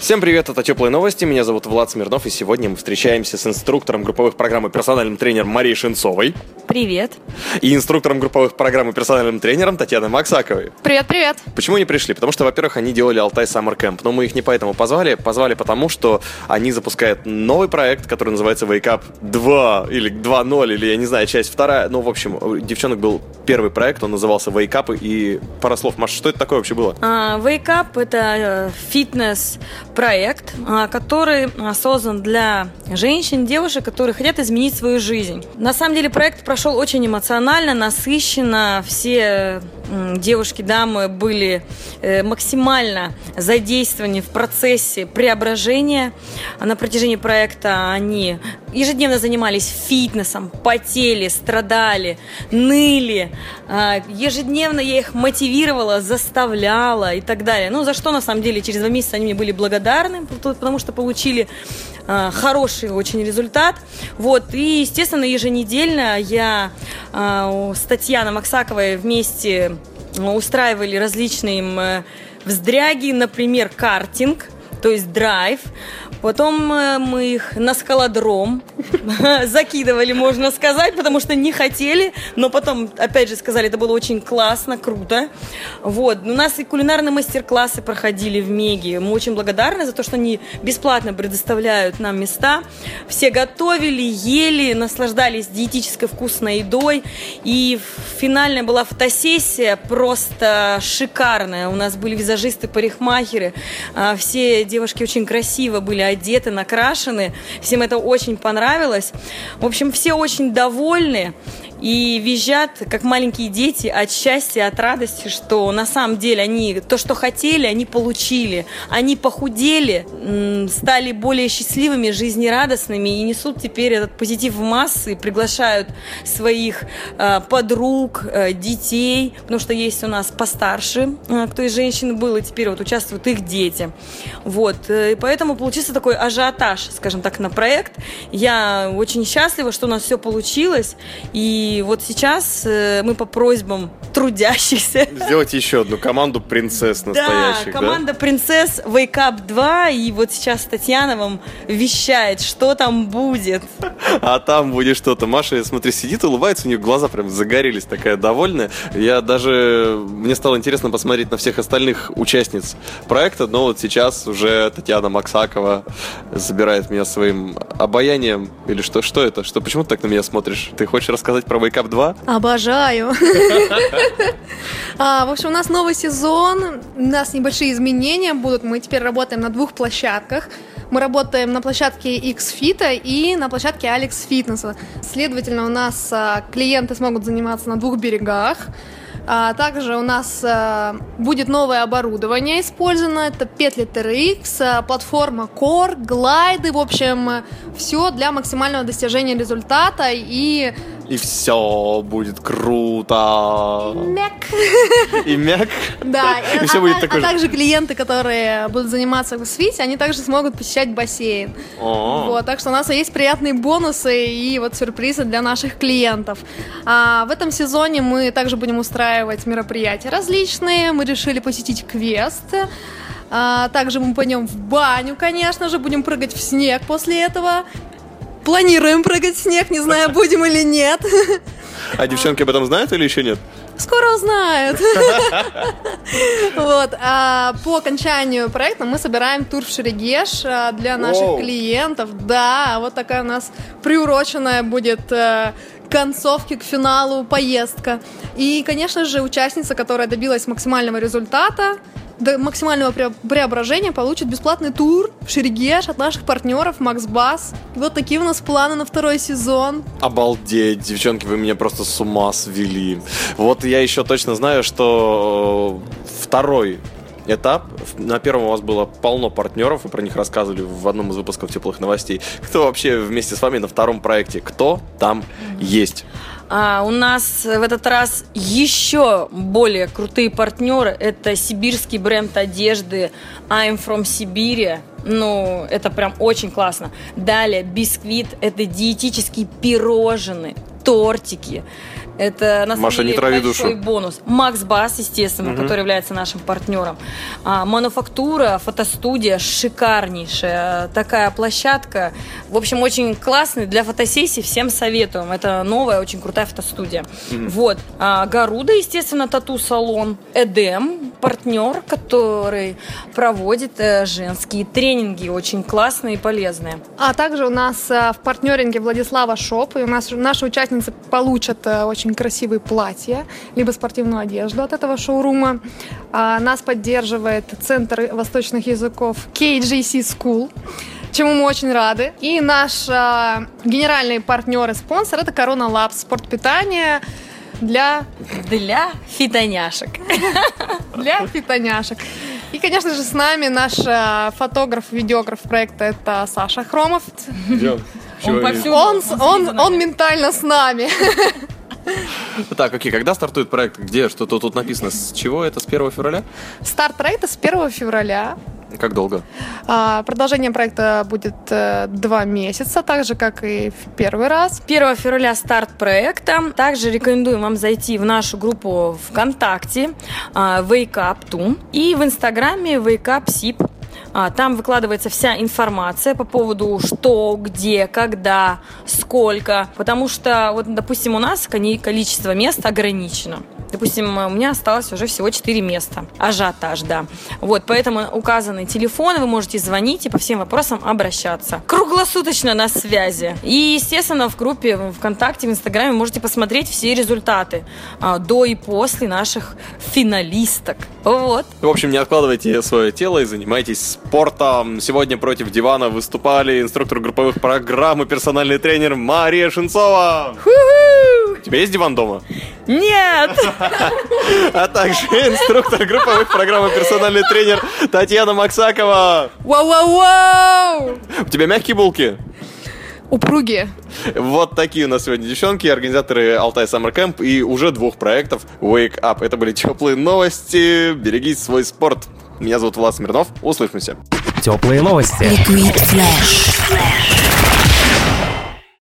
Всем привет, это Теплые новости, меня зовут Влад Смирнов, и сегодня мы встречаемся с инструктором групповых программ и персональным тренером Марией Шинцовой Привет. и инструктором групповых программ и персональным тренером Татьяной Максаковой. Привет, привет. Почему они пришли? Потому что, во-первых, они делали Алтай Summer Camp, но мы их не поэтому позвали, позвали потому, что они запускают новый проект, который называется Wake Up 2, или 2.0, или я не знаю, часть вторая. Ну, в общем, у девчонок был первый проект, он назывался Wake Up, и пара слов. Маша, что это такое вообще было? А, Wake Up – это э, фитнес-проект, а, который а, создан для женщин, девушек, которые хотят изменить свою жизнь. На самом деле проект прошел очень эмоционально, насыщенно. Все девушки, дамы были э, максимально задействованы в процессе преображения. На протяжении проекта они ежедневно занимались фитнесом, потели, страдали, ныли. А, Ежедневно я их мотивировала, заставляла и так далее. Ну, за что, на самом деле, через два месяца они мне были благодарны, пот- потому что получили а, хороший очень результат. Вот. И, естественно, еженедельно я у- с Татьяной Максаковой вместе а, устраивали различные э, вздряги, например, картинг, то есть драйв. Потом э, мы их на скалодром закидывали, можно сказать, потому что не хотели, но потом, опять же, сказали, это было очень классно, круто. Вот. У нас и кулинарные мастер-классы проходили в Меге. Мы очень благодарны за то, что они бесплатно предоставляют нам места. Все готовили, ели, наслаждались диетической вкусной едой. И финальная была фотосессия просто шикарная. У нас были визажисты, парикмахеры. А, Все девушки очень красиво были одеты, накрашены. Всем это очень понравилось. В общем, все очень довольны и визжат, как маленькие дети, от счастья, от радости, что на самом деле они то, что хотели, они получили. Они похудели, стали более счастливыми, жизнерадостными и несут теперь этот позитив в массы, приглашают своих э, подруг, э, детей, потому что есть у нас постарше, э, кто из женщин был, и теперь вот участвуют их дети. Вот, и поэтому получился такой ажиотаж, скажем так, на проект. Я очень счастлива, что у нас все получилось, и вот сейчас э, мы по просьбам трудящихся Сделайте еще одну команду принцесс настоящих, да, команда принцесс Wake Up 2, и вот сейчас Татьяна вам вещает, что там будет. А там будет что-то. Маша, смотри, сидит, улыбается, у нее глаза прям загорелись, такая довольная. Я даже... Мне стало интересно посмотреть на всех остальных участниц проекта, но вот сейчас уже Татьяна Максакова забирает меня своим обаянием. Или что? Что это? Что? Почему ты так на меня смотришь? Ты хочешь рассказать про Wake Up 2? Обожаю. А, В общем, у нас новый сезон, у нас небольшие изменения будут. Мы теперь работаем на двух площадках. Мы работаем на площадке X-Fit и на площадке Alex Fitness. Следовательно, у нас а, клиенты смогут заниматься на двух берегах. А также у нас будет новое оборудование использовано. Это петли TRX, платформа Core, глайды. В общем, все для максимального достижения результата и И все будет круто. мяк. И мяк. Да, И а, все а будет та- такое а же. также клиенты, которые будут заниматься в свите, они также смогут посещать бассейн. О. Вот, так что у нас есть приятные бонусы и вот сюрпризы для наших клиентов. А в этом сезоне мы также будем устраивать мероприятия различные. Мы решили посетить квест. А, также мы пойдем в баню, конечно же, будем прыгать в снег после этого. Планируем прыгать в снег, не знаю, будем или нет. А девчонки об этом знают или еще нет? Скоро узнают. Вот. а По окончанию проекта мы собираем тур в Шерегеш а, для наших клиентов. Да, вот такая у нас приуроченная будет э, к концовке, к финалу поездка. И, конечно же, участница, которая добилась максимального результата, до максимального пре- преображения получит бесплатный тур в Шерегеш от наших партнеров Макс Бас. Вот такие у нас планы на второй сезон. Обалдеть, девчонки, вы меня просто с ума свели. Вот я еще точно знаю, что э, второй этап. На первом у вас было полно партнеров, вы про них рассказывали в одном из выпусков теплых новостей. Кто вообще вместе с вами на втором проекте? Кто там есть? А у нас в этот раз еще более крутые партнеры. Это сибирский бренд одежды I'm from Сибири. Ну, это прям очень классно. Далее, бисквит – это диетические пирожные, тортики. Это на самом Маша, не деле трави большой душу. бонус. Макс Бас, естественно, Мгм. который является нашим партнером. А, мануфактура, фотостудия шикарнейшая. Такая площадка. В общем, очень классный для фотосессий. Всем советуем. Это новая, очень крутая фотостудия. Вот. А, Гаруда, естественно, тату-салон. Эдем, партнер, который проводит э, женские тренинги. Очень классные и полезные. А также у нас э, в партнеринге Владислава Shop, и у нас наши участницы получат э, очень красивые платья, либо спортивную одежду от этого шоурума. А, Нас поддерживает Центр восточных языков KGC School, чему мы очень рады. И наш а, генеральный партнер и спонсор это Corona Lab, спортпитание для, Для фитоняшек. для фитоняшек. И, конечно же, с нами наш а, фотограф, видеограф проекта это Саша Хромов. Он. Он, Он он, ментально с нами. Так, окей, когда стартует проект? Где? Что-то тут написано? С чего это? С 1 февраля? Старт проекта с 1 февраля. Как долго? А, Продолжение проекта будет э, два месяца, так же, как и в первый раз. 1 февраля старт проекта. Также рекомендуем вам зайти в нашу группу ВКонтакте а, Wake Up Too и в Инстаграме Wake Up Sip. А, Там выкладывается вся информация по поводу что, где, когда, сколько. Потому что, вот, допустим, у нас количество мест ограничено. Допустим, у меня осталось уже всего 4 места. Ажиотаж, да. Вот, поэтому указаны телефоны, вы можете звонить и по всем вопросам обращаться. Круглосуточно на связи. И, естественно, в группе ВКонтакте, в Инстаграме можете посмотреть все результаты а, до и после наших финалисток. Вот. В общем, не откладывайте свое тело и занимайтесь спортом. Сегодня против дивана выступали инструктор групповых программ и персональный тренер Мария Шинцова. У тебя есть диван дома? Нет! А также инструктор групповых программ и персональный тренер Татьяна Максакова. Вау-вау-вау! У тебя мягкие булки? Упругие. Вот такие у нас сегодня девчонки, организаторы Алтай Summer Camp и уже двух проектов Wake Up. Это были теплые новости. Берегите свой спорт. Меня зовут Влад Смирнов. Услышимся. Теплые новости. Liquid Flash.